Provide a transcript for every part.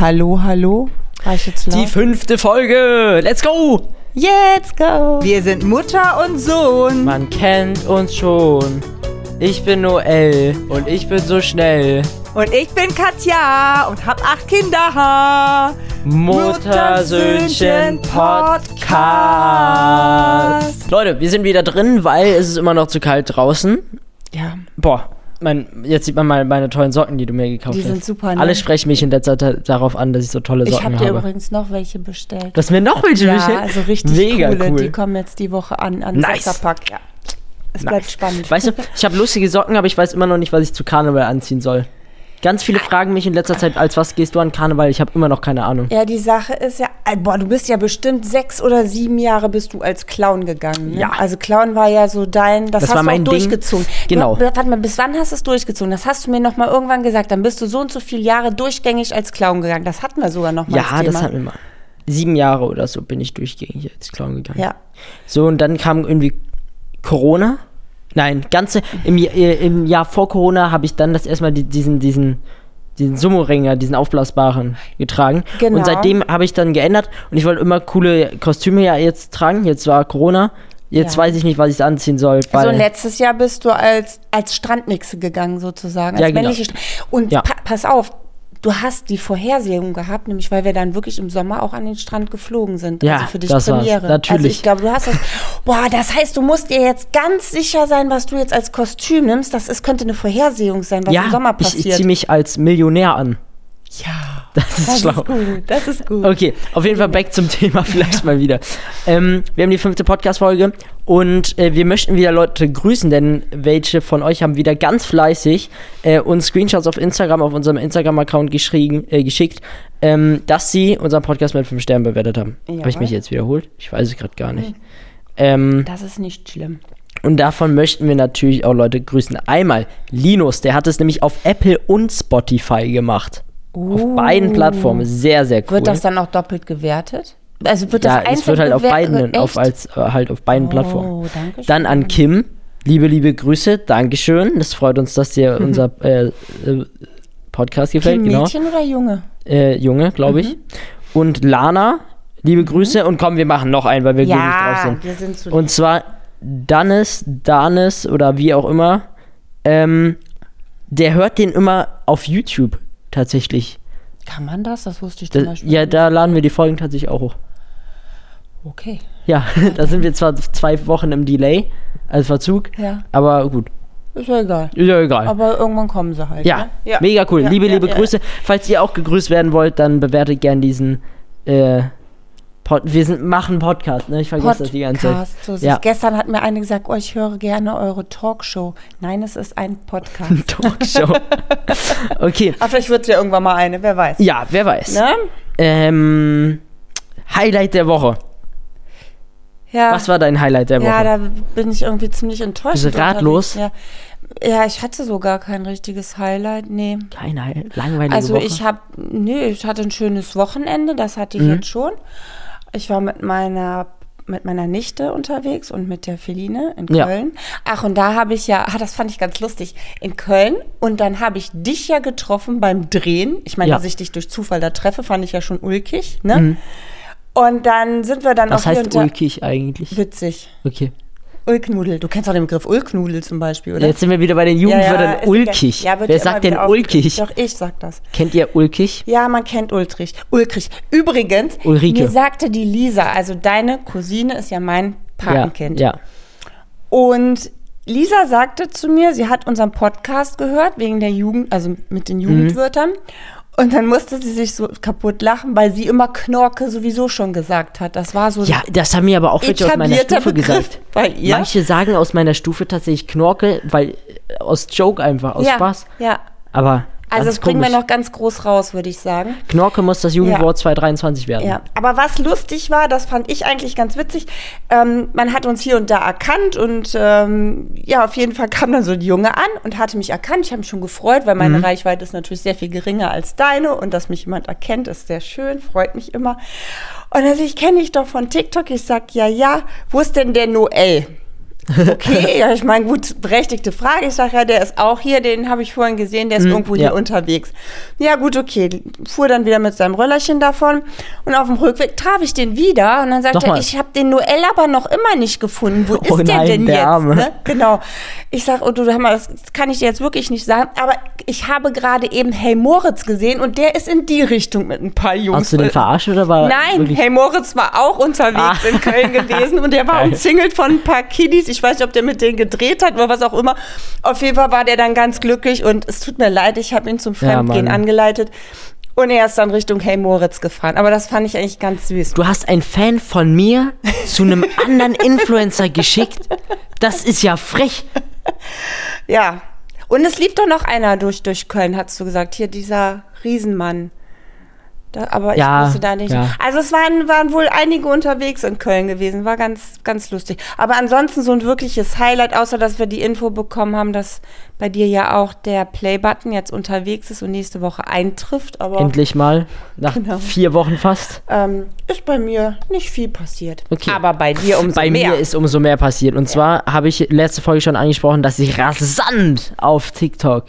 Hallo, hallo. War ich jetzt laut? Die fünfte Folge. Let's go! Let's go. Wir sind Mutter und Sohn. Man kennt uns schon. Ich bin Noel und ich bin so schnell. Und ich bin Katja und hab acht Kinder. Muttersöhnchen Podcast. Leute, wir sind wieder drin, weil es ist immer noch zu kalt draußen. Ja. Boah, mein, jetzt sieht man mal meine tollen Socken, die du mir gekauft Die hast. sind super, ne? Alle sprechen mich in der Zeit darauf an, dass ich so tolle Ich Socken hab dir habe. übrigens noch welche bestellt. Du hast mir noch welche ja, bestellt? also richtig Mega coole. cool. Die kommen jetzt die Woche an, an Nice. Sechserpack. Ja. Es bleibt spannend. Weißt du, ich habe lustige Socken, aber ich weiß immer noch nicht, was ich zu Karneval anziehen soll. Ganz viele fragen mich in letzter Zeit, als was gehst du an Karneval? Ich habe immer noch keine Ahnung. Ja, die Sache ist ja, äh, boah, du bist ja bestimmt sechs oder sieben Jahre bist du als Clown gegangen. Ne? Ja. Also Clown war ja so dein, das, Das hast war du auch Ding. durchgezogen. Genau. Du, warte mal, bis wann hast du es durchgezogen? Das hast du mir noch mal irgendwann gesagt. Dann bist du so und so viele Jahre durchgängig als Clown gegangen. Das hatten wir sogar noch mal Ja, als Thema. das hat mir mal. Sieben Jahre oder so bin ich durchgängig als Clown gegangen. Ja. So, und dann kam irgendwie Corona. Nein, ganze, im, äh, im Jahr vor Corona habe ich dann das erstmal die, diesen, diesen, diesen Sumo-Ringer, diesen aufblasbaren getragen. Genau. Und seitdem habe ich dann geändert und ich wollte immer coole Kostüme ja jetzt tragen. Jetzt war Corona. Jetzt Ja. weiß ich nicht, was ich anziehen soll. Also letztes Jahr bist du als, als Strandnixe gegangen sozusagen. Als Ja, genau. Und Ja. pa pass auf, du hast die Vorhersehung gehabt, nämlich weil wir dann wirklich im Sommer auch an den Strand geflogen sind. Ja, also für dich das war's. Premiere. Natürlich. Also ich glaube, du hast das. Boah, das heißt, du musst dir jetzt ganz sicher sein, was du jetzt als Kostüm nimmst. Das ist, könnte eine Vorhersehung sein, was im Sommer ja, ich, passiert. ich ziehe mich als Millionär an. Ja, Das ist das schlau. ist gut. Das ist gut. Okay, auf jeden Fall back zum Thema vielleicht mal wieder. Ähm, wir haben die fünfte Podcast-Folge und äh, wir möchten wieder Leute grüßen, denn welche von euch haben wieder ganz fleißig äh, uns Screenshots auf Instagram, auf unserem Instagram-Account geschrieben, äh, geschickt, ähm, dass sie unseren Podcast mit fünf Sternen bewertet haben. Habe ich mich jetzt wiederholt? Ich weiß es gerade gar nicht. Ähm, Das ist nicht schlimm. und davon möchten wir natürlich auch Leute grüßen. Einmal Linus, der hat es nämlich auf Apple und Spotify gemacht. Auf beiden Plattformen. Sehr, sehr cool. Wird das dann auch doppelt gewertet? Also wird ja, das einzeln es wird halt auf beiden, auf, als, äh, halt auf beiden Oh, Plattformen. danke schön. Dann an Kim. Liebe, liebe Grüße. Dankeschön. Das freut uns, dass dir unser äh, äh, Podcast gefällt. Kim Genau. Mädchen oder Junge? Äh, Junge, glaube ich. Und Lana. Liebe Grüße. Und komm, wir machen noch einen, weil wir glücklich drauf Ja, sind. wir sind zu Und zwar Danis, Danis oder wie auch immer. Ähm, der hört den immer auf YouTube tatsächlich. Kann man das? Das wusste ich zum Da, Beispiel. ja, da laden wir die Folgen tatsächlich auch hoch. Okay. Ja, da sind wir zwar zwei Wochen im Delay, als Verzug, Ja. aber gut. Ist ja egal. Ist ja egal. Aber irgendwann kommen sie halt. ja, ne? mega cool. Ja, liebe, ja, liebe ja. Grüße. Falls ihr auch gegrüßt werden wollt, dann bewertet gern diesen äh, Pod Wir sind, machen Podcast, ne? Ich vergesse das die ganze Zeit. Podcast. So Ja. es. Gestern hat mir eine gesagt, oh, ich höre gerne eure Talkshow. Nein, es ist ein Podcast. Talkshow. okay. Aber vielleicht wird es ja irgendwann mal eine, wer weiß. Ja, wer weiß. Ne? Ähm, Highlight der Woche. Ja. Was war dein Highlight der Woche? Ja, da bin ich irgendwie ziemlich enttäuscht. Bist ratlos? Ja. ja, ich hatte so gar kein richtiges Highlight. Nee. Kein Highlight. Langweilige Also Woche. ich habe, nee, ich hatte ein schönes Wochenende, das hatte ich Mhm. jetzt schon. Ich war mit meiner mit meiner Nichte unterwegs und mit der Feline in Ja. Köln. Ach, und da habe ich ja, ah, das fand ich ganz lustig, in Köln. Und dann habe ich dich ja getroffen beim Drehen. Ich meine, Ja. dass ich dich durch Zufall da treffe, fand ich ja schon ulkig. Ne? Und dann sind wir dann Mhm. Was auch hier heißt unter... ulkig eigentlich? Witzig. Okay. Ulknudel. Du kennst auch den Begriff Ulknudel zum Beispiel, oder? Jetzt sind wir wieder bei den Jugendwörtern ist egal. ulkig. Ja, Wer ja sagt denn ulkig? Doch, ich sag das. Kennt ihr ulkig? Ja, man kennt Ultrich. Ulkrich. Übrigens, Ulrike. mir sagte die Lisa, also deine Cousine ist ja mein Patenkind. Ja, ja. Und Lisa sagte zu mir, sie hat unseren Podcast gehört, wegen der Jugend, also mit den Jugendwörtern. Und dann musste sie sich so kaputt lachen, weil sie immer Knorke sowieso schon gesagt hat. Das war so Ja, das haben mir aber auch welche aus meiner Stufe Begriff gesagt. bei ihr. Manche sagen aus meiner Stufe tatsächlich Knorke, weil äh, aus Joke einfach, aus ja, Spaß. Ja. Aber Also ganz das bringen wir noch ganz groß raus, würde ich sagen. Knorke muss das Jugendwort 2023 werden. Ja, aber was lustig war, das fand ich eigentlich ganz witzig. Ähm, man hat uns hier und da erkannt und ähm, ja, auf jeden Fall kam dann so ein Junge an und hatte mich erkannt. Ich habe mich schon gefreut, weil Mhm. meine Reichweite ist natürlich sehr viel geringer als deine und dass mich jemand erkennt, ist sehr schön, freut mich immer. Und also ich kenne dich doch von TikTok. Ich sag ja, ja, wo ist denn der Noel? Okay, ja, ich meine, gut, berechtigte Frage. Ich sage ja, der ist auch hier, den habe ich vorhin gesehen, der ist Mhm, irgendwo ja. hier unterwegs. Ja, gut, okay. Fuhr dann wieder mit seinem Röllerchen davon und auf dem Rückweg traf ich den wieder und dann sagt Nochmal. er, ich habe den Noel aber noch immer nicht gefunden. Wo Oh ist der nein, denn der jetzt? Arme. Ne? Genau. Ich sage, oh du, das kann ich dir jetzt wirklich nicht sagen, aber ich habe gerade eben Hey Moritz gesehen und der ist in die Richtung mit ein paar Jungs. Hast du den verarscht oder war Nein, Hey Moritz war auch unterwegs Ah. in Köln gewesen und der war umzingelt von ein paar Kiddies. Ich weiß nicht, ob der mit denen gedreht hat oder was auch immer. Auf jeden Fall war der dann ganz glücklich und es tut mir leid, ich habe ihn zum Ja, Fremdgehen Mann. angeleitet. Und er ist dann Richtung Hey Moritz gefahren. Aber das fand ich eigentlich ganz süß. Du hast einen Fan von mir zu einem anderen Influencer geschickt. Das ist ja frech. Ja. Und es lief doch noch einer durch, durch Köln, hast du gesagt. Hier, dieser Riesenmann. Da, aber ich Ja, wusste da nicht. ja. Also es waren, waren wohl einige unterwegs in Köln gewesen. War ganz, ganz lustig. Aber ansonsten so ein wirkliches Highlight, außer dass wir die Info bekommen haben, dass bei dir ja auch der Play-Button jetzt unterwegs ist und nächste Woche eintrifft. Aber Endlich mal. Nach Genau. vier Wochen fast. ähm, ist bei mir nicht viel passiert. Okay. Aber bei dir umso Bei mehr. mir ist umso mehr passiert. Und zwar habe ich letzte Folge schon angesprochen, dass ich rasant auf TikTok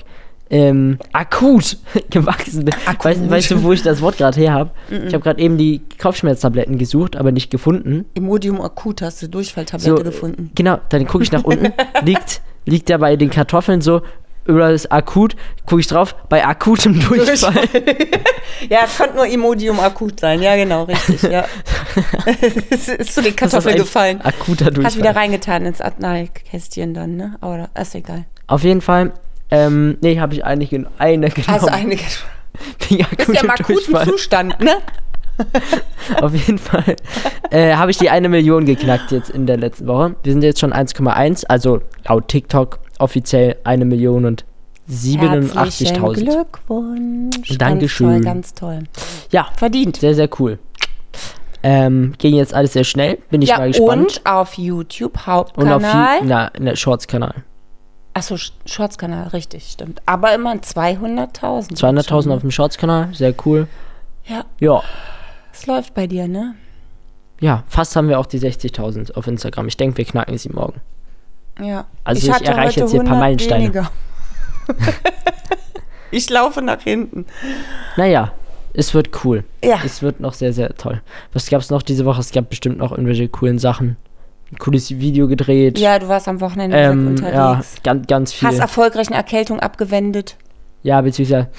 ähm, akut gewachsen bin. Weißt, weißt du, wo ich das Wort gerade her habe? Ich habe gerade eben die Kopfschmerztabletten gesucht, aber nicht gefunden. Imodium akut hast du Durchfalltablette So, gefunden. Genau, dann gucke ich nach unten, liegt, liegt der bei den Kartoffeln so, über das akut, gucke ich drauf, bei akutem Durchfall. Ja, es konnte nur Imodium akut sein. Ja, genau, richtig. Ja. es ist zu den ist Kartoffeln gefallen. Akuter Hast wieder Durchfall. reingetan ins Arzneikästchen dann, ne? Aber ist egal. Auf jeden Fall, ähm, nee, habe ich eigentlich gen eine genommen. Also einige. wegen Bist ja im akutem akuten Durchfall. Zustand, ne? Auf jeden Fall äh, habe ich die eine Million geknackt jetzt in der letzten Woche. Wir sind jetzt schon 1,1, also laut TikTok offiziell eine Million und Herzlichen 87.000. Glückwunsch. Dankeschön. Ganz toll, ganz toll. Ja, Verdient. sehr, sehr cool. Ähm, ging jetzt alles sehr schnell, bin ich ja, mal gespannt. und auf YouTube Und auf Hauptkanal. Ju- na, na, Shorts-Kanal. Achso, Shorts-Kanal, richtig, stimmt. Aber immerhin 200.000. 200.000 auf dem Shorts-Kanal, sehr cool. Ja, Ja, es läuft bei dir, ne? ja, fast haben wir auch die 60.000 auf Instagram. Ich denke, wir knacken sie morgen. Ja. Also ich hatte erreiche jetzt hier ein paar 100 Meilensteine. ich laufe nach hinten. Naja, es wird cool. Ja. Es wird noch sehr, sehr toll. Was gab es noch diese Woche? Es gab bestimmt noch irgendwelche coolen Sachen. Ein cooles Video gedreht. Ja, du warst am Wochenende ähm, weg ja, unterwegs. ganz, ganz viel. Hast erfolgreich eine Erkältung abgewendet. Ja, beziehungsweise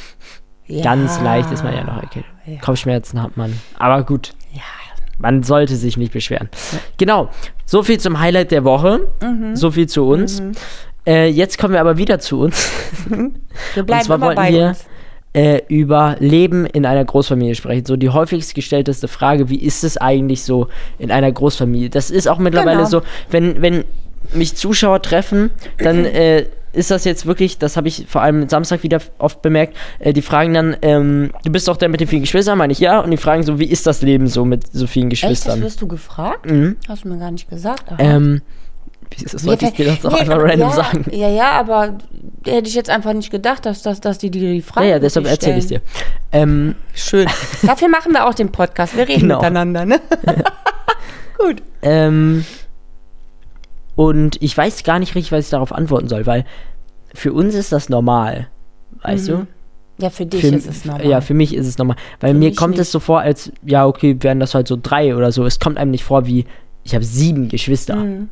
Ja. ganz leicht ist man ja noch erkältet. Ja. Kopfschmerzen hat man. Aber gut, Ja. man sollte sich nicht beschweren. Genau, so viel zum Highlight der Woche. Mhm. So viel zu uns. Äh, jetzt kommen wir aber wieder zu uns. Wir bleiben zwar immer wollten bei wir- uns. Äh, über Leben in einer Großfamilie sprechen. So die häufigst gestellteste Frage, wie ist es eigentlich so in einer Großfamilie? Das ist auch mittlerweile Genau. so, wenn, wenn mich Zuschauer treffen, dann äh, ist das jetzt wirklich, das habe ich vor allem Samstag wieder oft bemerkt, äh, die fragen dann, ähm, du bist doch der mit den vielen Geschwistern, meine ich ja, und die fragen so, wie ist das Leben so mit so vielen Echt, das Geschwistern? wirst du gefragt? Mhm. Hast du mir gar nicht gesagt. Ähm, das wollte ich dir das auch Nee, einfach random ja, sagen. Ja, ja, aber hätte ich jetzt einfach nicht gedacht, dass, dass, dass die die Frage Ja, ja, deshalb erzähle ich stellen. dir. Ähm, Schön. Dafür machen wir auch den Podcast. Wir reden Genau. miteinander, ne? Gut. Ähm, und ich weiß gar nicht richtig, was ich darauf antworten soll, weil für uns ist das normal. Weißt Mhm. Ja, für dich du? Für, ist es normal. Ja, für mich ist es normal. Weil Für mir kommt nicht. es so vor, als, ja, okay, wären das halt so drei oder so. Es kommt einem nicht vor wie, ich habe sieben Geschwister. Mhm.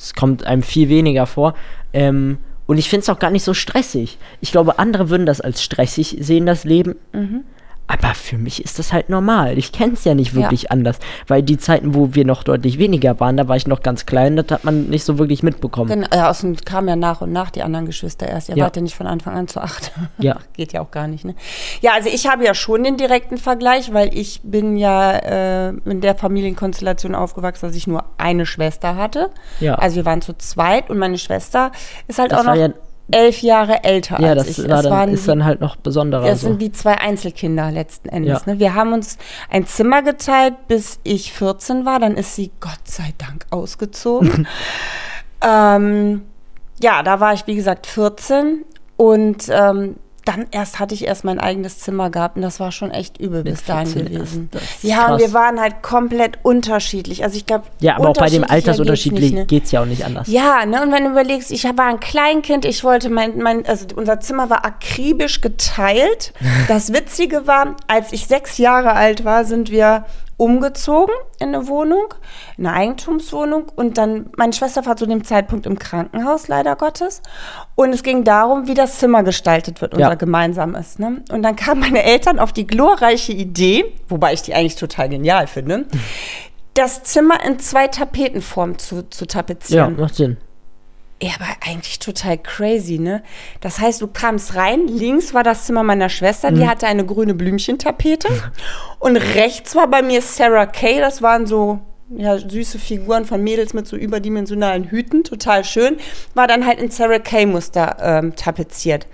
Es kommt einem viel weniger vor. Ähm, und ich finde es auch gar nicht so stressig. Ich glaube, andere würden das als stressig sehen, das Leben. Mhm. Aber für mich ist das halt normal. Ich kenne es ja nicht Ja. wirklich anders. Weil die Zeiten, wo wir noch deutlich weniger waren, da war ich noch ganz klein, das hat man nicht so wirklich mitbekommen. Genau, ja, außen kamen ja nach und nach die anderen Geschwister erst. Ihr Ja. wart ja nicht von Anfang an zu acht. Ja. Geht ja auch gar nicht, ne? Ja, also ich habe ja schon den direkten Vergleich, weil ich bin ja äh, in der Familienkonstellation aufgewachsen, dass ich nur eine Schwester hatte. Ja. Also wir waren zu zweit und meine Schwester ist halt Das auch war noch ja- elf Jahre älter Ja, als das ich. war Es dann, waren ist dann halt noch besonderer. das so. sind wie zwei Einzelkinder letzten Endes. Ja. Ne? Wir haben uns ein Zimmer geteilt, bis ich 14 war. Dann ist sie Gott sei Dank ausgezogen. ähm, ja, da war ich, wie gesagt, 14. Und ähm, dann erst hatte ich erst mein eigenes Zimmer gehabt und das war schon echt übel bis dahin 14 gewesen. Ja, und krass. wir waren halt komplett unterschiedlich. Also ich glaube, Ja, aber auch bei dem Altersunterschied Altersunterschied geht's ja auch nicht anders. Ja, ne, und wenn du überlegst, ich war ein Kleinkind, ich wollte mein, mein, also unser Zimmer war akribisch geteilt. Das Witzige war, als ich sechs Jahre alt war, sind wir umgezogen in eine Wohnung, in eine Eigentumswohnung und dann, meine Schwester war zu dem Zeitpunkt im Krankenhaus, leider Gottes. Und es ging darum, wie das Zimmer gestaltet wird, unser Ja. gemeinsames. Ne? Und dann kamen meine Eltern auf die glorreiche Idee, wobei ich die eigentlich total genial finde, das Zimmer in zwei Tapetenformen zu, zu Ja, tapezieren. macht Sinn. Ja, aber eigentlich total crazy, ne? Das heißt, du kamst rein, links war das Zimmer meiner Schwester, die hatte eine grüne Blümchentapete. und rechts war bei mir Sarah Kay, das waren so ja, süße Figuren von Mädels mit so überdimensionalen Hüten, total schön. War dann halt in Sarah Kay-Muster ähm, tapeziert.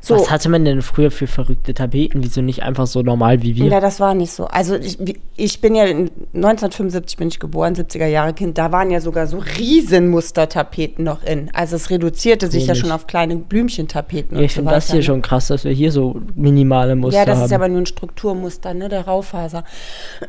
So. Was hatte man denn früher für verrückte Tapeten? Wieso nicht einfach so normal wie wir? Ja, das war nicht so. Also ich, ich bin ja in 1975 bin ich geboren, 70er Jahre Kind. Da waren ja sogar so Riesenmustertapeten noch in. Also es reduzierte sich ja schon auf kleine Blümchentapeten Ja, ich finde das hier ne? schon krass, dass wir hier so minimale Muster Ja, das haben. ist aber nur ein Strukturmuster, ne, der Raufaser.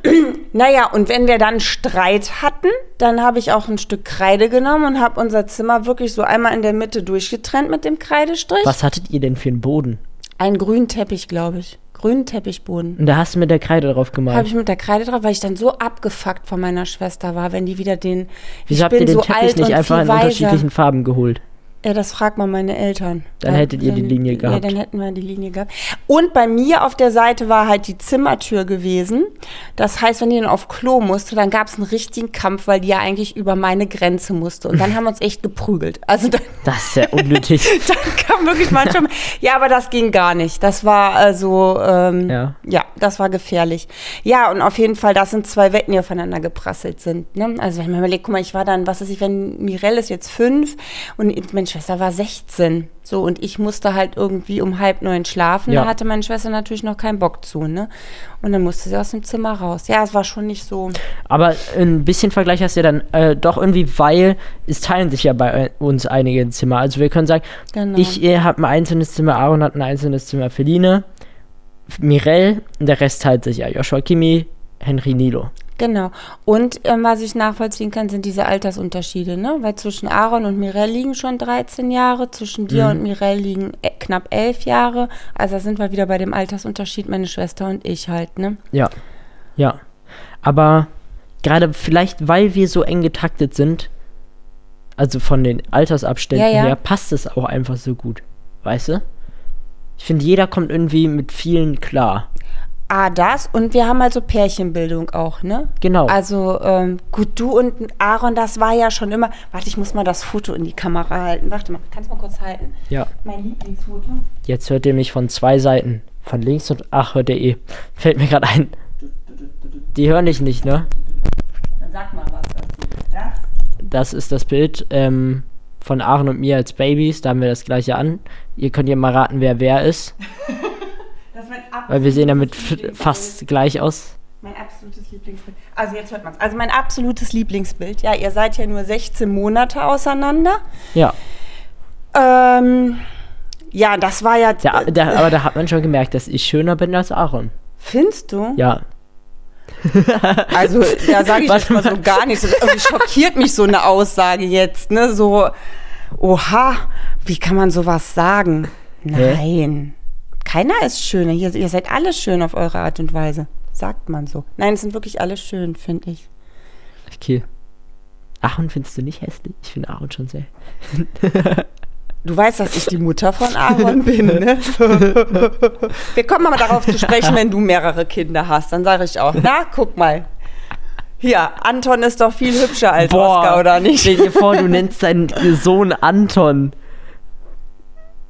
naja, und wenn wir dann Streit hatten, dann habe ich auch ein Stück Kreide genommen und habe unser Zimmer wirklich so einmal in der Mitte durchgetrennt mit dem Kreidestrich. Was hattet ihr denn für Boden? Einen grünen Teppich, glaube ich. Grünen Teppichboden. Und da hast du mit der Kreide drauf Habe gemalt. ich mit der Kreide drauf, weil ich dann so abgefuckt von meiner Schwester war, wenn die wieder den. Wieso habt ihr den so Teppich nicht einfach in weiser. unterschiedlichen Farben geholt? Ja, das fragt mal meine Eltern. Dann hättet ihr die Linie Ja, gehabt. dann hätten wir die Linie gehabt. Und bei mir auf der Seite war halt die Zimmertür gewesen. Das heißt, wenn die dann auf Klo musste, dann gab es einen richtigen Kampf, weil die ja eigentlich über meine Grenze musste. Und dann haben wir uns echt geprügelt. Also dann, Das ist ja unnötig. dann kam wirklich manchmal. ja, aber das ging gar nicht. Das war also, ähm, Ja. ja, das war gefährlich. Ja, und auf jeden Fall, das sind zwei Wetten, die aufeinander geprasselt sind. Ne? Also wenn man überlegt, guck mal, ich war dann, was weiß ich, wenn Mirelle ist jetzt fünf und meine Schwester war 16. So, und ich musste halt irgendwie um halb neun schlafen. Ja. Da hatte meine Schwester natürlich noch keinen Bock zu, ne? Und dann musste sie aus dem Zimmer raus. Ja, es war schon nicht so. Aber ein bisschen Vergleich hast du ja dann äh, doch irgendwie, weil es teilen sich ja bei äh, uns einige Zimmer. Also wir können sagen, Genau. ich äh, habe ein einzelnes Zimmer, Aaron hat ein einzelnes Zimmer, Feline, Mirelle und der Rest teilt sich ja. Joshua Kimi, Henry Nilo. Genau. Und ähm, was ich nachvollziehen kann, sind diese Altersunterschiede, ne? Weil zwischen Aaron und Mirelle liegen schon 13 Jahre, zwischen dir Mhm. und Mirelle liegen äh, knapp 11 Jahre. Also da sind wir wieder bei dem Altersunterschied, meine Schwester und ich halt, ne? Ja, ja. Aber gerade vielleicht, weil wir so eng getaktet sind, also von den Altersabständen Ja, ja. her, passt es auch einfach so gut. Weißt du? Ich finde, jeder kommt irgendwie mit vielen klar. Ah, das. Und wir haben also Pärchenbildung auch, ne? Genau. Also, ähm, gut, du und Aaron, das war ja schon immer. Warte, ich muss mal das Foto in die Kamera halten. Warte mal, kannst du mal kurz halten? ja. Mein Lieblingsfoto. Jetzt hört ihr mich von zwei Seiten. Von links und ach, hört ihr eh. Fällt mir gerade ein. Die hören dich nicht, ne? Dann sag mal was dazu. Das? Das ist das Bild ähm, von Aaron und mir als Babys. Da haben wir das gleiche an. Ihr könnt ja mal raten, wer wer ist. Weil wir sehen damit fast gleich aus. Mein absolutes Lieblingsbild. Also jetzt hört man es. Also mein absolutes Lieblingsbild. Ja, ihr seid ja nur 16 Monate auseinander. Ja. Ähm, ja, das war ja. Da, da, aber da hat man schon gemerkt, dass ich schöner bin als Aaron. Findest du? Ja. Also da sage ich jetzt mal so gar nichts. Irgendwie schockiert mich so eine Aussage jetzt. Ne? So, oha, wie kann man sowas sagen? Nein. Keiner ist schöner. Ihr, ihr seid alle schön auf eure Art und Weise. Sagt man so. Nein, es sind wirklich alle schön, finde ich. Okay. Aaron findest du nicht hässlich? Ich finde Aaron schon sehr. Du weißt, dass ich die Mutter von Aaron bin, ne? Wir kommen aber darauf zu sprechen, wenn du mehrere Kinder hast. Dann sage ich auch, na, guck mal. Ja, Anton ist doch viel hübscher als Oskar, oder nicht? Stell dir vor, du nennst deinen Sohn Anton.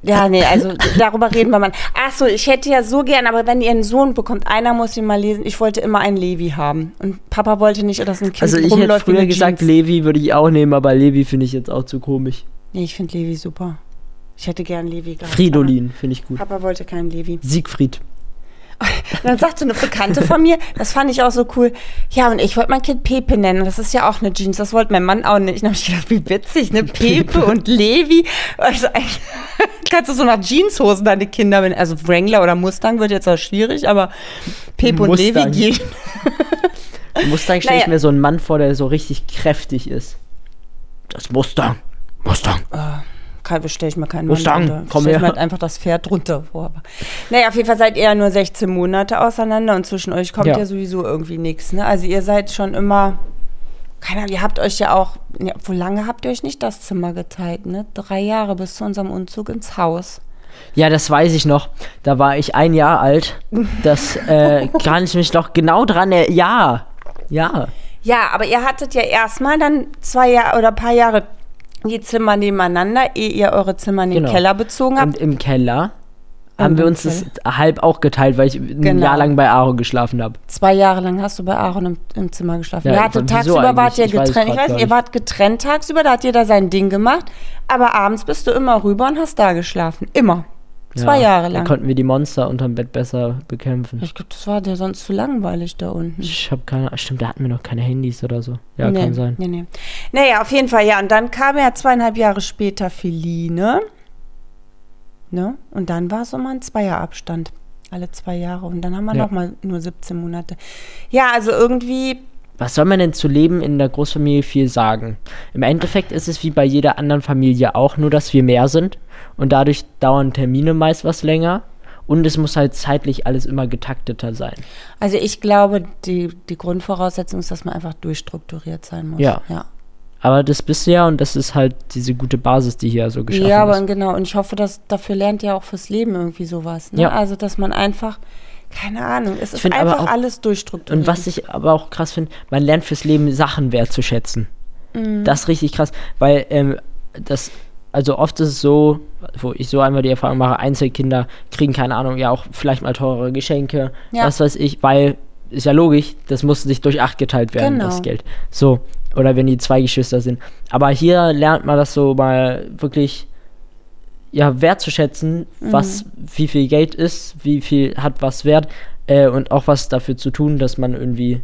Ja, nee, also darüber reden wir mal. Ach so, ich hätte ja so gern, aber wenn ihr einen Sohn bekommt, einer muss ihn mal lesen. Ich wollte immer einen Levi haben. Und Papa wollte nicht, dass ein Kind Also ich hätte früher gesagt, Jeans. Levi würde ich auch nehmen, aber Levi finde ich jetzt auch zu komisch. Nee, ich finde Levi super. Ich hätte gern Levi gehabt. Fridolin finde ich gut. Papa wollte keinen Levi. Siegfried. Und dann sagte eine Bekannte von mir, das fand ich auch so cool, ja, und ich wollte mein Kind Pepe nennen. Das ist ja auch eine Jeans, das wollte mein Mann auch nicht. Und dann habe ich gedacht, wie witzig, ne? Pepe und Levi. Also kannst du so nach Jeanshosen deine Kinder, wenn, also Wrangler oder Mustang wird jetzt auch schwierig, aber Pepe und. Levi gehen. Mustang stelle ich Naja. mir so einen Mann vor, der so richtig kräftig ist. Das Mustang. Mustang. Kalbe stelle ich mir keinen Mustang, Mann drunter. komm Stell ich mir halt einfach das Pferd drunter vor. Aber naja, auf jeden Fall seid ihr ja nur 16 Monate auseinander und zwischen euch kommt ja, Ja. sowieso irgendwie nichts. Ne? Also ihr seid schon immer, keine Ahnung, ihr habt euch ja auch, ja, wo lange habt ihr euch nicht das Zimmer geteilt? Ne? Drei Jahre bis zu unserem Umzug ins Haus. Ja, das weiß ich noch. Da war ich ein Jahr alt. Das äh, kann ich mich noch genau dran erinnern. Ja. Ja. Ja, aber ihr hattet ja erstmal dann zwei Jahre oder ein paar Jahre die Zimmer nebeneinander, ehe ihr eure Zimmer in den Genau. Keller bezogen habt. Und im Keller haben wir uns das halb auch geteilt, weil ich ein Genau. Jahr lang bei Aaron geschlafen habe. Zwei Jahre lang hast du bei Aaron im, im Zimmer geschlafen. Ja, ihr hattet tagsüber wart ihr? Ich weiß getrennt. Ich weiß ihr wart getrennt tagsüber, da hat jeder sein Ding gemacht. Aber abends bist du immer rüber und hast da geschlafen. Immer. Zwei Ja, Jahre Dann lang. konnten wir die Monster unterm Bett besser bekämpfen. Ich glaube, das war dir sonst zu langweilig da unten. Ich habe keine. Stimmt, da hatten wir noch keine Handys oder so. Ja, nee, kann sein. Nee, nee. Naja, auf jeden Fall, ja. Und dann kam ja zweieinhalb Jahre später Feline. Ne? Und dann war es immer ein Zweierabstand. Alle zwei Jahre. Und dann haben wir Ja. noch mal nur 17 Monate. Ja, also irgendwie Was soll man denn zu leben in der Großfamilie viel sagen? Im Endeffekt ist es wie bei jeder anderen Familie auch, nur dass wir mehr sind und dadurch dauern Termine meist was länger und es muss halt zeitlich alles immer getakteter sein. Also ich glaube, die, die Grundvoraussetzung ist, dass man einfach durchstrukturiert sein muss. Ja. Ja, Aber das bist du ja und das ist halt diese gute Basis, die hier so geschaffen ja aber ist. genau. Und ich hoffe, dass dafür lernt ihr auch fürs Leben irgendwie sowas. Ne? Ja. Also, dass man einfach, keine Ahnung, es ist einfach auch- alles durchstrukturiert. Und was ich aber auch krass finde, man lernt fürs Leben Sachen wertzuschätzen. Mhm. Das ist richtig krass, weil ähm, das, also oft ist es so, wo ich so einmal die Erfahrung mache, Einzelkinder kriegen, keine Ahnung, ja auch vielleicht mal teurere Geschenke, Ja. was weiß ich, weil, ist ja logisch, das muss sich durch acht geteilt werden, Genau. das Geld. So, oder wenn die zwei Geschwister sind. Aber hier lernt man das so mal wirklich ja, wertzuschätzen, Mhm. was, wie viel Geld ist, wie viel hat was wert äh, und auch was dafür zu tun, dass man irgendwie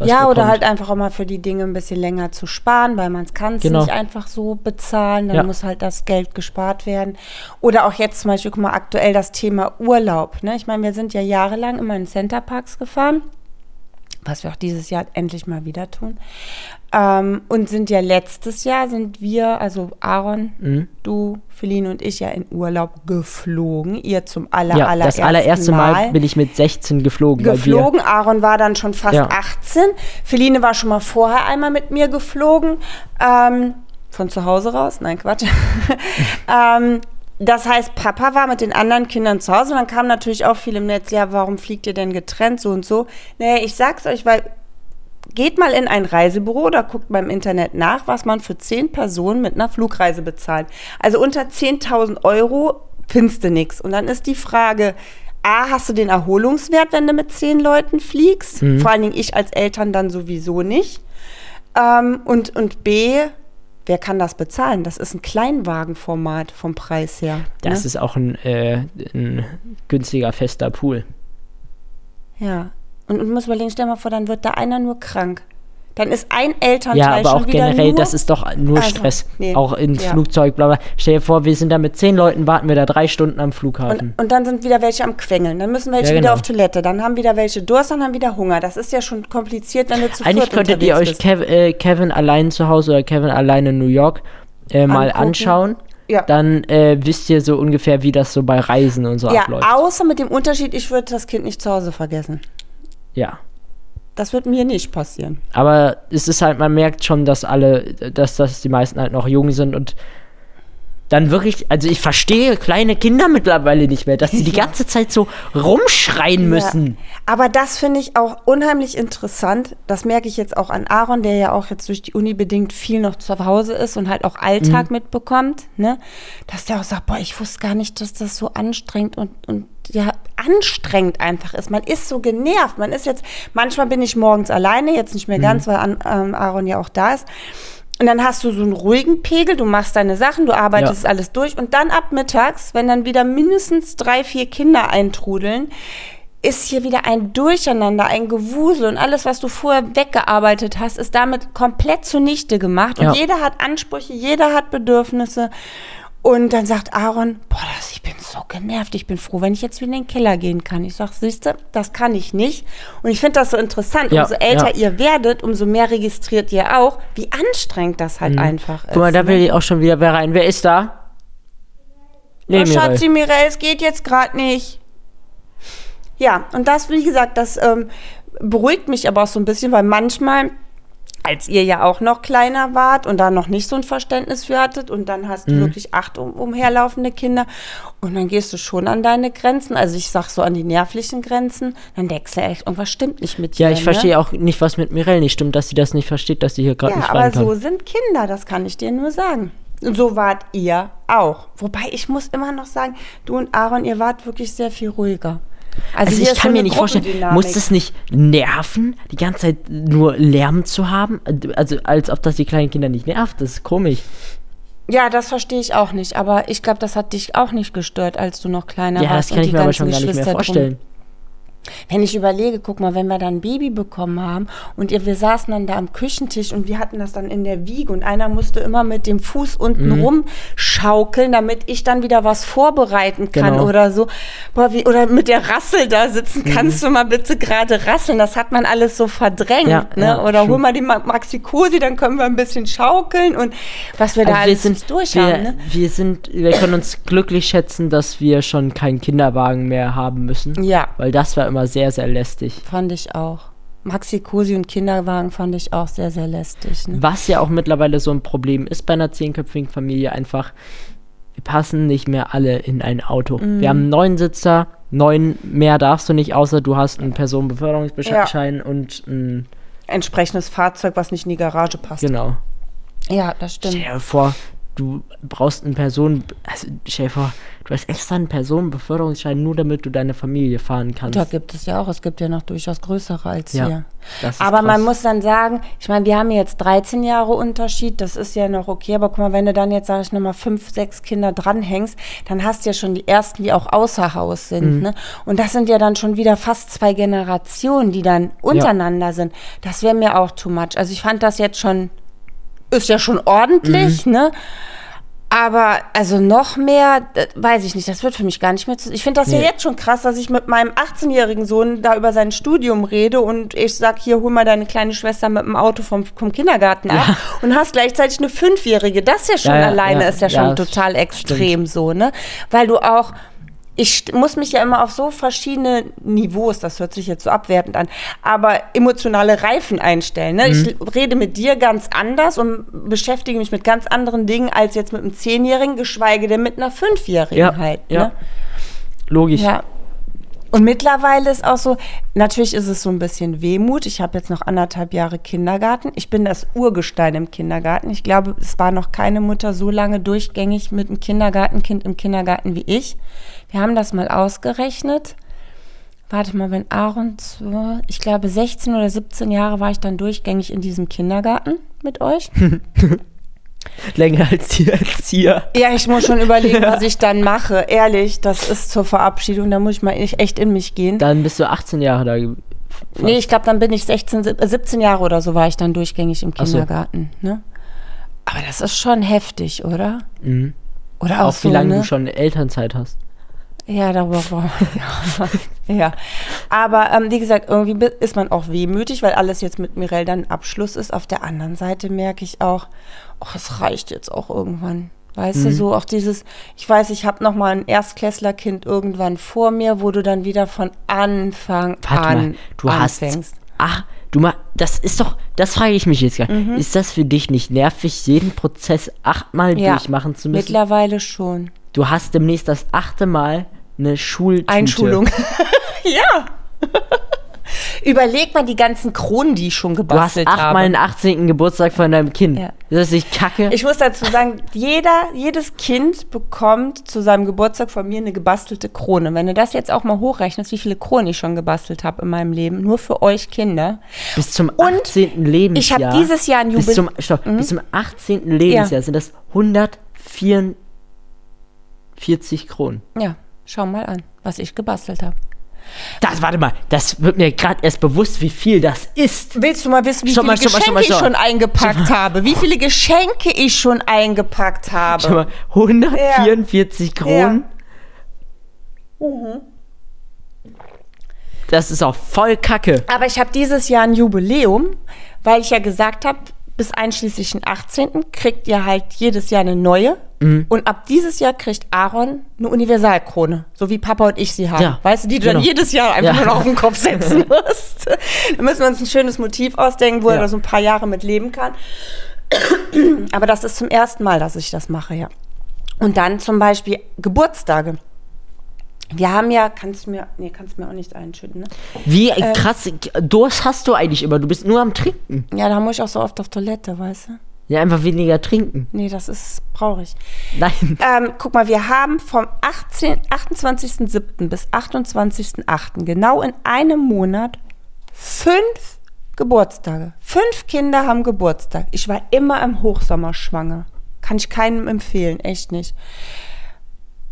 ja, oder bekommt. halt einfach auch mal für die Dinge ein bisschen länger zu sparen, weil man es kann es Genau. nicht einfach so bezahlen. Dann Ja. muss halt das Geld gespart werden. Oder auch jetzt zum Beispiel, guck mal, aktuell das Thema Urlaub. Ne? Ich meine, wir sind ja jahrelang immer in Centerparks gefahren, was wir auch dieses Jahr endlich mal wieder tun. Ähm, und sind ja letztes Jahr, sind wir, also Aaron, Mhm. du, Feline und ich ja in Urlaub geflogen. Ihr zum aller, Ja, das allerersten allererste Mal. bin ich mit 16 geflogen. geflogen. Aaron war dann schon fast Ja. 18. Feline war schon mal vorher einmal mit mir geflogen. Ähm, von zu Hause raus? Nein, Quatsch. ähm, das heißt, Papa war mit den anderen Kindern zu Hause und dann kam natürlich auch viel im Netz, ja, warum fliegt ihr denn getrennt so und so? Naja, ich sag's euch, weil geht mal in ein Reisebüro oder guckt mal im Internet nach, was man für zehn Personen mit einer Flugreise bezahlt. Also unter 10.000 Euro findest du nichts. Und dann ist die Frage, A, hast du den Erholungswert, wenn du mit zehn Leuten fliegst? Vor allen Dingen ich als Eltern dann sowieso nicht. Ähm, und, und B, wer kann das bezahlen? Das ist ein Kleinwagenformat vom Preis her. Das ne? ist auch ein, äh, ein günstiger, fester Pool. Ja. Und, und muss überlegen, stell mal vor, dann wird da einer nur krank. Dann ist ein Elternteil Ja, aber auch wieder generell, das ist doch nur Also, Stress. nee, auch ins ja. Flugzeug, bla bla. Stell dir vor, wir sind da mit zehn Leuten, warten wir da drei Stunden am Flughafen. Und, und dann sind wieder welche am Quengeln. Dann müssen welche Ja, wieder genau. auf Toilette. Dann haben wieder welche Durst, dann haben wieder Hunger. Das ist ja schon kompliziert, wenn du zu Eigentlich könntet ihr euch. Kev, äh, Kevin allein zu Hause oder Kevin allein in New York äh, mal anschauen. Ja. Dann äh, wisst ihr so ungefähr, wie das so bei Reisen und so Ja, abläuft. außer mit dem Unterschied, ich würde das Kind nicht zu Hause vergessen. Ja. Das wird mir nicht passieren. Aber es ist halt, man merkt schon, dass alle, dass, dass die meisten halt noch jung sind und dann wirklich, also ich verstehe kleine Kinder mittlerweile nicht mehr, dass sie die ganze Zeit so rumschreien müssen. Ja. Aber das finde ich auch unheimlich interessant. Das merke ich jetzt auch an Aaron, der ja auch jetzt durch die Uni bedingt viel noch zu Hause ist und halt auch Alltag mitbekommt, ne? Dass der auch sagt, boah, ich wusste gar nicht, dass das so anstrengend und, und ja, anstrengend einfach ist. Man ist so genervt. Man ist jetzt, manchmal bin ich morgens alleine, jetzt nicht mehr ganz, weil an, ähm, Aaron ja auch da ist. Und dann hast du so einen ruhigen Pegel, du machst deine Sachen, du arbeitest Ja. alles durch und dann ab mittags, wenn dann wieder mindestens drei, vier Kinder eintrudeln, ist hier wieder ein Durcheinander, ein Gewusel und alles, was du vorher weggearbeitet hast, ist damit komplett zunichte gemacht. Und Ja. jeder hat Ansprüche, jeder hat Bedürfnisse. Und dann sagt Aaron, boah, das, ich bin so genervt, ich bin froh, wenn ich jetzt wieder in den Keller gehen kann. Ich sag, siehste, das kann ich nicht. Und ich finde das so interessant. Ja, umso älter ja. ihr werdet, umso mehr registriert ihr auch, wie anstrengend das halt einfach ist. Mhm. Guck mal, da ne? will ich auch schon wieder wer rein. Wer ist da? Nee, oh, Mireille. Schatzi, Mirel, es geht jetzt gerade nicht. Ja, und das, wie gesagt, das ähm, beruhigt mich aber auch so ein bisschen, weil manchmal, als ihr ja auch noch kleiner wart und da noch nicht so ein Verständnis für hattet und dann hast du Mhm. wirklich acht um, umherlaufende Kinder und dann gehst du schon an deine Grenzen, also ich sag so an die nervlichen Grenzen, dann denkst du echt, irgendwas stimmt nicht mit dir. Ja, ich ne? verstehe auch nicht, was mit Mireille nicht stimmt, dass sie das nicht versteht, dass sie hier gerade Ja, nicht aber kann. so sind Kinder, das kann ich dir nur sagen. Und so wart ihr auch. Wobei ich muss immer noch sagen, du und Aaron, ihr wart wirklich sehr viel ruhiger. Also hier ich kann so mir nicht vorstellen, muss es nicht nerven, die ganze Zeit nur Lärm zu haben? Also als ob das die kleinen Kinder nicht nervt, das ist komisch. Ja, das verstehe ich auch nicht. Aber ich glaube, das hat dich auch nicht gestört, als du noch kleiner Ja, warst. das kann und ich mir aber schon gar nicht mehr Geschwister drum. Wenn ich überlege, guck mal, wenn wir dann ein Baby bekommen haben und ihr, wir saßen dann da am Küchentisch und wir hatten das dann in der Wiege und einer musste immer mit dem Fuß unten Mhm. rumschaukeln, damit ich dann wieder was vorbereiten kann Genau. oder so. Boah, wie, oder mit der Rassel da sitzen, Mhm. kannst du mal bitte gerade rasseln? Das hat man alles so verdrängt. Ja, ne? ja, oder hol stimmt. mal die Ma- Maxi Cosi, dann können wir ein bisschen schaukeln und was wir da Also wir alles sind, nicht durch wir, haben. Ne? wir sind, wir können uns glücklich schätzen, dass wir schon keinen Kinderwagen mehr haben müssen. Ja. Weil das war immer sehr, sehr lästig. Fand ich auch. Maxi Cosi und Kinderwagen fand ich auch sehr, sehr lästig. Ne? Was ja auch mittlerweile so ein Problem ist bei einer zehnköpfigen Familie, einfach, wir passen nicht mehr alle in ein Auto. Mhm. Wir haben neun Sitzer, neun mehr darfst du nicht, außer du hast einen Personenbeförderungsbeschein und ein, Entsprechendes Fahrzeug, was nicht in die Garage passt. genau. Ja, das Stell stimmt. dir vor, du brauchst einen Personen, also stell dir vor, du hast extra einen Personenbeförderungsschein, nur damit du deine Familie fahren kannst. Da gibt es ja auch, es gibt ja noch durchaus größere als Ja, hier. Aber man krass. muss dann sagen, ich meine, wir haben jetzt 13 Jahre Unterschied, das ist ja noch okay, aber guck mal, wenn du dann jetzt, sag ich nochmal, fünf, sechs Kinder dranhängst, dann hast du ja schon die ersten, die auch außer Haus Mhm. sind. Ne? Und das sind ja dann schon wieder fast zwei Generationen, die dann untereinander sind. Das wäre mir auch too much. Also ich fand das jetzt schon, ist ja schon ordentlich, Mhm. ne? Aber also noch mehr, weiß ich nicht, das wird für mich gar nicht mehr zu. Ich finde das ja Nee. jetzt schon krass, dass ich mit meinem 18-jährigen Sohn da über sein Studium rede und ich sag, hier, hol mal deine kleine Schwester mit dem Auto vom, vom Kindergarten ab und hast gleichzeitig eine Fünfjährige. Das ja schon Ja, ja, alleine ja, ist ja ja, schon total extrem so, ne? Weil du auch. Ich muss mich ja immer auf so verschiedene Niveaus, das hört sich jetzt so abwertend an, aber emotionale Reifen einstellen. Ne? Ich rede mit dir ganz anders und beschäftige mich mit ganz anderen Dingen als jetzt mit einem Zehnjährigen, geschweige denn mit einer Fünfjährigen Ja, halt. ja. Ne? Logisch. Ja. Und mittlerweile ist auch so, natürlich ist es so ein bisschen Wehmut. Ich habe jetzt noch anderthalb Jahre Kindergarten. Ich bin das Urgestein im Kindergarten. Ich glaube, es war noch keine Mutter so lange durchgängig mit einem Kindergartenkind im Kindergarten wie ich. Wir haben das mal ausgerechnet. Warte mal, wenn Aaron, zwei, ich glaube 16 oder 17 Jahre war ich dann durchgängig in diesem Kindergarten mit euch. Länger als die Erzieher. Ja, ich muss schon überlegen, was ich dann mache. Ehrlich, das ist zur Verabschiedung, da muss ich mal echt in mich gehen. Dann bist du 18 Jahre da. ge- Nee, ich glaube, dann bin ich 16, sieb- äh, 17 Jahre oder so war ich dann durchgängig im Ach so. Kindergarten. Ne? Aber das ist schon heftig, oder? Mhm. Oder auch, Auch wie so, lange ne? du schon Elternzeit hast. Ja, darüber brauchen wir. ja. Aber ähm, wie gesagt, irgendwie ist man auch wehmütig, weil alles jetzt mit Mirelle dann Abschluss ist. Auf der anderen Seite merke ich auch, ach, es reicht jetzt auch irgendwann. Weißt Mhm. du, so auch dieses, ich weiß, ich habe noch mal ein Erstklässlerkind irgendwann vor mir, wo du dann wieder von Anfang Warte an mal, du anfängst. hast. Ach, du mal, das ist doch, das frage ich mich jetzt gerade. Mhm. Ist das für dich nicht nervig, jeden Prozess achtmal Ja, durchmachen zu müssen? Mittlerweile schon. Du hast demnächst das achte Mal eine Schultüte. Einschulung. ja. Überleg mal die ganzen Kronen, die ich schon Du hast gebastelt achtmal habe. den 18. Geburtstag von deinem Kind. Ja. Ist das nicht kacke? Ich muss dazu sagen, jeder, jedes Kind bekommt zu seinem Geburtstag von mir eine gebastelte Krone. Wenn du das jetzt auch mal hochrechnest, wie viele Kronen ich schon gebastelt habe in meinem Leben, nur für euch Kinder. bis zum Und 18. Lebensjahr. ich habe dieses Jahr ein bis Jubiläum- zum, stopp, bis zum 18. Lebensjahr sind das 144 Kronen. Ja, schau mal an, was ich gebastelt habe. Das, warte mal, das wird mir gerade erst bewusst, wie viel das ist. Willst du mal wissen, wie Stopp viele mal, mal, stopp mal, Geschenke ich schon eingepackt habe? Wie viele Geschenke ich schon eingepackt habe? Schau mal, 144 Kronen. Mhm. Das ist auch voll kacke. Aber ich habe dieses Jahr ein Jubiläum, weil ich ja gesagt habe, bis einschließlich den 18. kriegt ihr halt jedes Jahr eine neue. Mhm. Und ab dieses Jahr kriegt Aaron eine Universalkrone, so wie Papa und ich sie haben. Ja, weißt du, die du genau. dann jedes Jahr einfach Ja. nur noch auf den Kopf setzen musst. da müssen wir uns ein schönes Motiv ausdenken, wo Ja. er da so ein paar Jahre mit leben kann. Aber das ist zum ersten Mal, dass ich das mache, ja. Und dann zum Beispiel Geburtstage. Wir haben ja, kannst du mir, nee, kannst du mir auch nichts einschütten, ne? Wie Ähm. krass, Durst hast du eigentlich immer. Du bist nur am Trinken. Ja, da muss ich auch so oft auf Toilette, weißt du? Ja, einfach weniger trinken. Nee, das ist traurig. Nein. Ähm, guck mal, wir haben vom 18 28.07. bis 28.08. genau in einem Monat fünf Geburtstage. Fünf Kinder haben Geburtstag. Ich war immer im Hochsommer schwanger. Kann ich keinem empfehlen, echt nicht.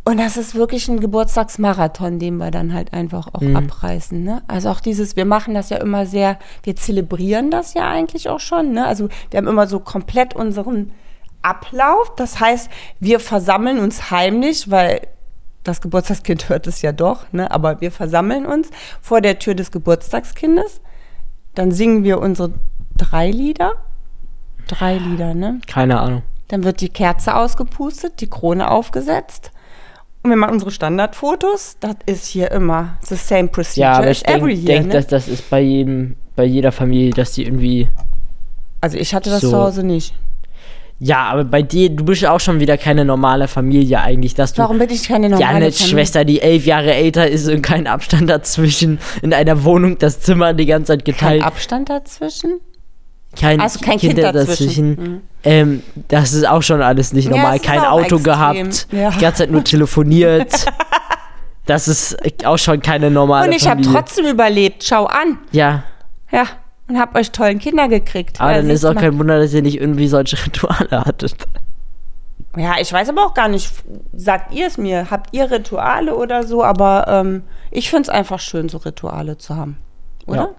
Und das ist wirklich ein Geburtstagsmarathon, den wir dann halt einfach auch abreißen. Ne? Also auch dieses, wir machen das ja immer sehr, wir zelebrieren das ja eigentlich auch schon. Ne? Also wir haben immer so komplett unseren Ablauf. Das heißt, wir versammeln uns heimlich, weil das Geburtstagskind hört es ja doch, ne? aber wir versammeln uns vor der Tür des Geburtstagskindes. Dann singen wir unsere drei Lieder. Drei Lieder, ne? Keine Ahnung. Dann wird die Kerze ausgepustet, die Krone aufgesetzt. Und wir machen unsere Standardfotos. Das ist hier immer the same procedure Ja, aber ich denke, every year. denk, ne? dass das ist bei jedem, bei jeder Familie, dass die irgendwie. also ich hatte das so- zu Hause nicht. Ja, aber bei dir, du bist ja auch schon wieder keine normale Familie eigentlich, dass du. Warum bin ich keine normale Janets Familie? Schwester, die elf Jahre älter ist und kein Abstand dazwischen, in einer Wohnung das Zimmer die ganze Zeit Kein geteilt. Abstand dazwischen? Kein, Also kein Kind dazwischen. Mhm. Ähm, das ist auch schon alles nicht Ja, normal. ist kein Auto extrem. gehabt, Ja. die ganze Zeit nur telefoniert. das ist auch schon keine normale Und ich habe trotzdem überlebt. Schau an. Ja, Ja. Und hab euch tollen Kinder gekriegt. aber Ja, dann ist auch kein Wunder, dass ihr nicht irgendwie solche Rituale hattet. Ja, ich weiß aber auch gar nicht, sagt ihr es mir? Habt ihr Rituale oder so? Aber ähm, ich finde es einfach schön, so Rituale zu haben. Oder?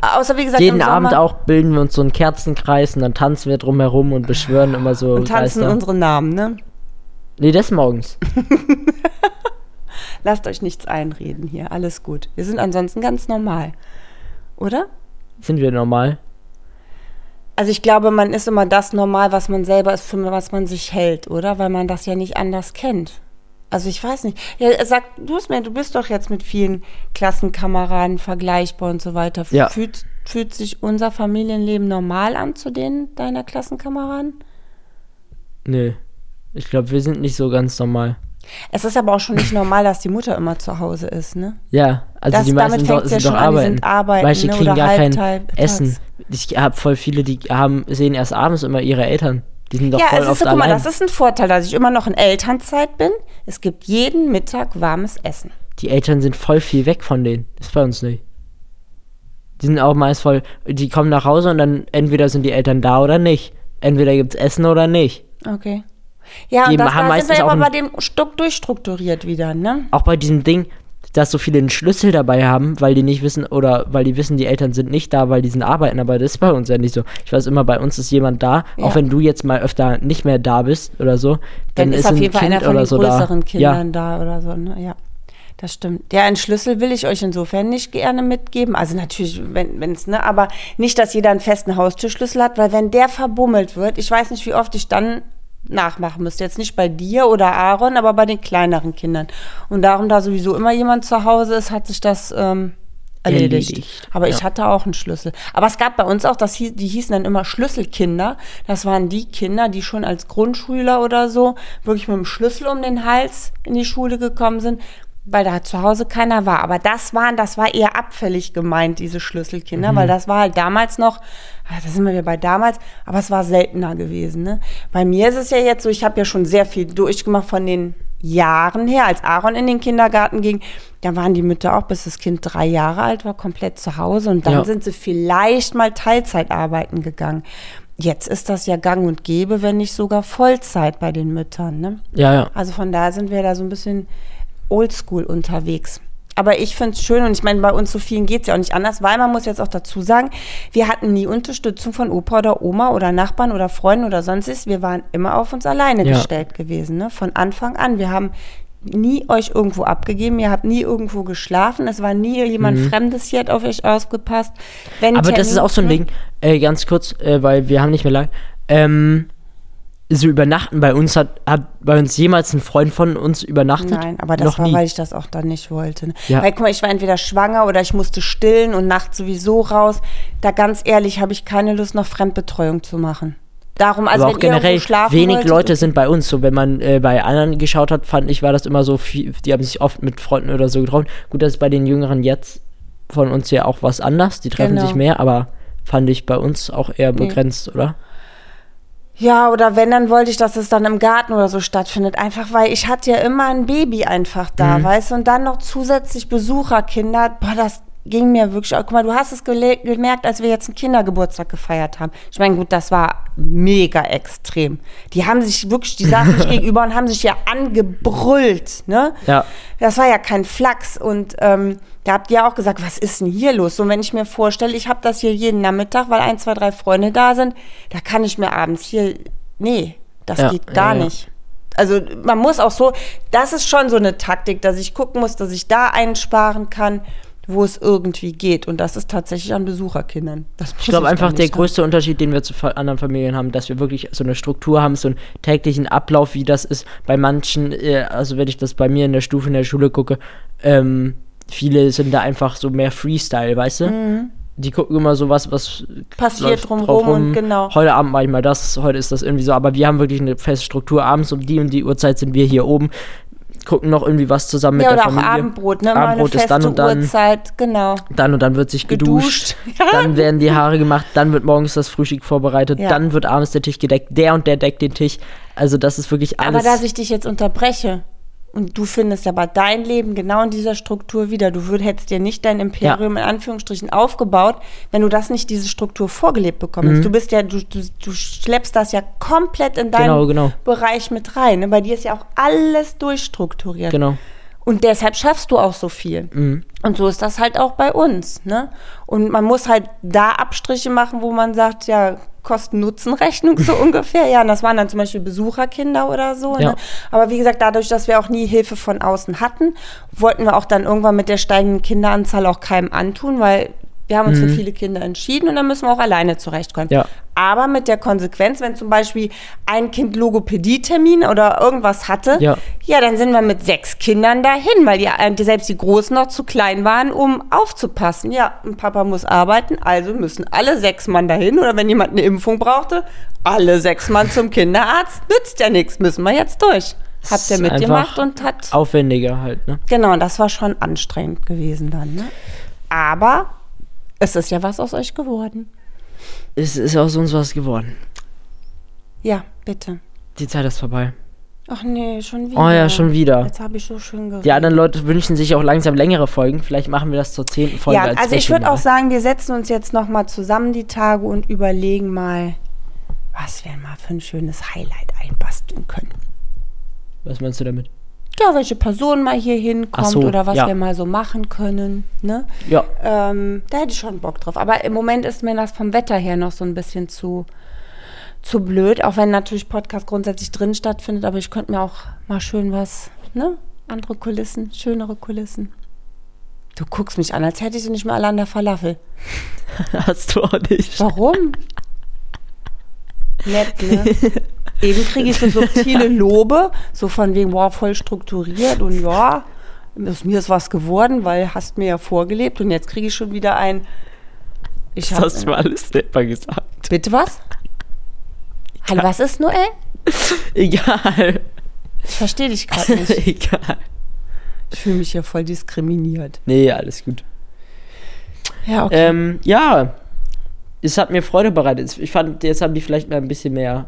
Außer wie gesagt, Jeden im Abend Sommer auch bilden wir uns so einen Kerzenkreis und dann tanzen wir drumherum und beschwören immer so und tanzen Geister. unsere Namen, ne? Nee, das morgens. Lasst euch nichts einreden hier. Alles gut. Wir sind ansonsten ganz normal. Oder? Sind wir normal? Also ich glaube, man ist immer das normal, was man selber ist, für was man sich hält, oder? Weil man das ja nicht anders kennt. Also ich weiß nicht. Ja, sag du es mir, du bist doch jetzt mit vielen Klassenkameraden vergleichbar und so weiter. Ja. Fühlt, fühlt sich unser Familienleben normal an zu denen deiner Klassenkameraden? Nee. Ich glaube, wir sind nicht so ganz normal. Es ist aber auch schon nicht normal, dass die Mutter immer zu Hause ist, ne? Ja, also Das- die damit meisten do- ja sind doch schon an, die arbeiten. sind arbeiten, Manche ne, kriegen oder gar kein. Essen. Ich habe voll viele, die haben, sehen erst abends immer ihre Eltern. Die sind doch Ja, voll es ist oft so, guck mal, allein. das ist ein Vorteil, dass ich immer noch in Elternzeit bin. Es gibt jeden Mittag warmes Essen. die Eltern sind voll viel weg von denen. Ist bei uns nicht. Die sind auch meist voll, die kommen nach Hause und dann entweder sind die Eltern da oder nicht. Entweder gibt's Essen oder nicht. Okay. Ja, Die und das, haben da sind wir ein- bei dem Stück durchstrukturiert wieder, ne? Auch bei diesem Ding, dass so viele einen Schlüssel dabei haben, weil die nicht wissen, oder weil die wissen, die Eltern sind nicht da, weil die sind arbeiten, aber das ist bei uns ja nicht so. Ich weiß immer, bei uns ist jemand da, Ja. auch wenn du jetzt mal öfter nicht mehr da bist oder so, Dann, dann, ist auf ein jeden Fall Kind einer von oder den so größeren da. Kindern da oder so, ne? Ja. Das stimmt. Ja, einen Schlüssel will ich euch insofern nicht gerne mitgeben. Also natürlich, wenn es, ne, aber nicht, dass jeder einen festen Haustürschlüssel hat, weil wenn der verbummelt wird, ich weiß nicht, wie oft ich dann nachmachen müsste. Jetzt nicht bei dir oder Aaron, aber bei den kleineren Kindern. Und darum, da sowieso immer jemand zu Hause ist, hat sich das ähm, erledigt. Erledigt, Aber ich ja. hatte auch einen Schlüssel. Aber es gab bei uns auch, das hieß, die hießen dann immer Schlüsselkinder. Das waren die Kinder, die schon als Grundschüler oder so wirklich mit dem Schlüssel um den Hals in die Schule gekommen sind, weil da zu Hause keiner war. Aber das waren, das war eher abfällig gemeint, diese Schlüsselkinder, weil das war halt damals noch, ah, da sind wir wieder bei damals, aber es war seltener gewesen. Ne? Bei mir ist es ja jetzt so, ich habe ja schon sehr viel durchgemacht von den Jahren her, als Aaron in den Kindergarten ging, da waren die Mütter auch, bis das Kind drei Jahre alt war, komplett zu Hause und dann Ja. sind sie vielleicht mal Teilzeit arbeiten gegangen. Jetzt ist das ja gang und gäbe, wenn nicht sogar Vollzeit bei den Müttern. Ne? Ja, ja. Also von daher sind wir da so ein bisschen oldschool unterwegs. Aber ich finde es schön und ich meine, bei uns so vielen geht es ja auch nicht anders, weil man muss jetzt auch dazu sagen, wir hatten nie Unterstützung von Opa oder Oma oder Nachbarn oder Freunden oder sonstiges. Wir waren immer auf uns alleine Ja. gestellt gewesen, ne? von Anfang an. Wir haben nie euch irgendwo abgegeben, ihr habt nie irgendwo geschlafen, es war nie jemand Fremdes hier hat auf euch aufgepasst. Wenn Mhm. Aber das ist Termin- auch so ein ne? Ding, äh, ganz kurz, äh, weil wir haben nicht mehr lang. Ähm, so übernachten bei uns hat, hat bei uns jemals ein Freund von uns übernachtet? Nein, aber das Noch war, nie. weil ich das auch dann nicht wollte. Ne? Ja. Weil, guck mal, ich war entweder schwanger oder ich musste stillen und nachts sowieso raus. Da ganz ehrlich habe ich keine Lust, noch Fremdbetreuung zu machen. Darum, also aber auch generell wenig wolltet, Leute sind bei uns. So, wenn man äh, bei anderen geschaut hat, fand ich, war das immer so viel, die haben sich oft mit Freunden oder so getroffen. Gut, das ist bei den Jüngeren jetzt von uns ja auch was anders. Die treffen Genau. sich mehr, aber fand ich bei uns auch eher Nee. begrenzt, oder? Ja, oder wenn, dann wollte ich, dass es dann im Garten oder so stattfindet. Einfach, weil ich hatte ja immer ein Baby einfach da, Mhm. weißt du? Und dann noch zusätzlich Besucherkinder. Boah, das ging mir wirklich. Guck mal, du hast es gemerkt, als wir jetzt einen Kindergeburtstag gefeiert haben. Ich meine, gut, das war mega extrem. Die haben sich wirklich, die saßen sich gegenüber und haben sich ja angebrüllt, ne? Ja. Das war ja kein Flachs. Und ähm, da habt ihr auch gesagt, was ist denn hier los? Und wenn ich mir vorstelle, ich habe das hier jeden Nachmittag, weil ein, zwei, drei Freunde da sind, da kann ich mir abends hier. Nee, das Ja, geht gar ja, ja. nicht. Also man muss auch so, das ist schon so eine Taktik, dass ich gucken muss, dass ich da einsparen kann, wo es irgendwie geht. Und das ist tatsächlich an Besucherkindern. Ich glaube einfach, der haben. größte Unterschied, den wir zu anderen Familien haben, dass wir wirklich so eine Struktur haben, so einen täglichen Ablauf, wie das ist bei manchen, äh, also wenn ich das bei mir in der Stufe in der Schule gucke, ähm, viele sind da einfach so mehr Freestyle, weißt du? Die gucken immer so was, was Mhm. Passiert drauf und genau. Heute Abend mache ich mal das, heute ist das irgendwie so, aber wir haben wirklich eine feste Struktur. Abends um die und die Uhrzeit sind wir hier oben, gucken noch irgendwie was zusammen mit Ja, der oder auch Familie. Abendbrot, ne? Abendbrot ist dann und dann. Uhrzeit, genau. Dann und dann wird sich geduscht, Geduscht. Ja. dann werden die Haare gemacht, dann wird morgens das Frühstück vorbereitet, Ja. dann wird abends der Tisch gedeckt, der und der deckt den Tisch. Also das ist wirklich Aber alles. dass ich dich jetzt unterbreche und du findest aber dein Leben genau in dieser Struktur wieder, du würd, hättest dir nicht dein Imperium in Anführungsstrichen aufgebaut, wenn du das nicht diese Struktur vorgelebt bekommst. Mhm. Du bist ja, du, du, du schleppst das ja komplett in deinen Genau, genau. Bereich mit rein. Ne? Bei dir ist ja auch alles durchstrukturiert. genau. Und deshalb schaffst du auch so viel. Und so ist das halt auch bei uns. Ne? Und man muss halt da Abstriche machen, wo man sagt, ja, Kosten-Nutzen-Rechnung so ungefähr. Ja, und das waren dann zum Beispiel Besucherkinder oder so. Ja. Ne? Aber wie gesagt, dadurch, dass wir auch nie Hilfe von außen hatten, wollten wir auch dann irgendwann mit der steigenden Kinderanzahl auch keinem antun, weil wir haben uns für viele Kinder entschieden und dann müssen wir auch alleine zurechtkommen. Ja. Aber mit der Konsequenz, wenn zum Beispiel ein Kind Logopädie-Termin oder irgendwas hatte, Ja. ja, dann sind wir mit sechs Kindern dahin, weil die, äh, selbst die Großen noch zu klein waren, um aufzupassen. Ja, und Papa muss arbeiten, also müssen alle sechs Mann dahin. Oder wenn jemand eine Impfung brauchte, alle sechs Mann zum Kinderarzt. Nützt ja nichts, müssen wir jetzt durch. Habt ihr mitgemacht und hat. Aufwendiger halt, ne? Genau, und das war schon anstrengend gewesen dann. Ne? Aber es ist ja was aus euch geworden. Es ist aus uns was geworden. Ja, bitte. Die Zeit ist vorbei. Ach nee, schon wieder. Oh ja, schon wieder. Jetzt habe ich so schön geredet. Die anderen Leute wünschen sich auch langsam längere Folgen. Vielleicht machen wir das zur zehnten Folge. Ja, als also ich würde auch sagen, wir setzen uns jetzt noch mal zusammen die Tage und überlegen mal, was wir mal für ein schönes Highlight einbasteln können. Was meinst du damit? Ja, welche Person mal hier hinkommt so, oder was ja. wir mal so machen können. Ne? Ja, Ähm, da hätte ich schon Bock drauf. Aber im Moment ist mir das vom Wetter her noch so ein bisschen zu, zu blöd. Auch wenn natürlich Podcast grundsätzlich drin stattfindet. Aber ich könnte mir auch mal schön was, ne? Andere Kulissen, schönere Kulissen. Du guckst mich an, als hätte ich sie nicht mehr alle an der Falafel. hast du auch nicht. Warum? Nett, ne? Eben kriege ich so subtile Lobe, so von wegen, wow, voll strukturiert und ja, aus mir ist was geworden, weil hast mir ja vorgelebt und jetzt kriege ich schon wieder ein. Ich Das hab, hast du alles selber gesagt. Bitte was? Hallo, was ist Noel? Egal. Ich verstehe dich gerade nicht. Egal. Ich fühle mich hier voll diskriminiert. Nee, alles gut. Ja, okay. Ähm, ja. Es hat mir Freude bereitet. Ich fand, jetzt haben die vielleicht mal ein bisschen mehr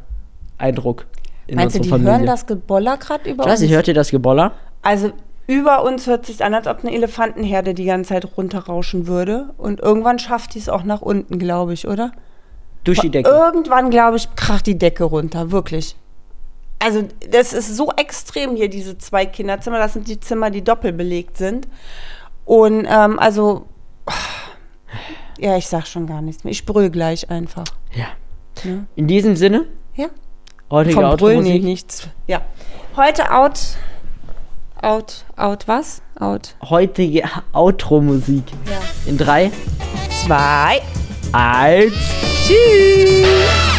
Eindruck in Meinst du, die Familie. hören das Geboller gerade über ich weiß uns? hört ihr das Geboller? Also über uns hört sich an, als ob eine Elefantenherde die ganze Zeit runterrauschen würde. Und irgendwann schafft die es auch nach unten, glaube ich, oder? Durch die Decke. Irgendwann, glaube ich, kracht die Decke runter, wirklich. Also, das ist so extrem hier, diese zwei Kinderzimmer. Das sind die Zimmer, die doppelt belegt sind. Und ähm, also, ja, ich sag schon gar nichts mehr. Ich brüll gleich einfach. Ja. Ja. In diesem Sinne, Ja. heutige Vom Brüllen nee, nichts. Ja. Heute out, out, out was? Out. Heutige Outro-Musik. Ja. In drei, Zwei. eins, tschüss!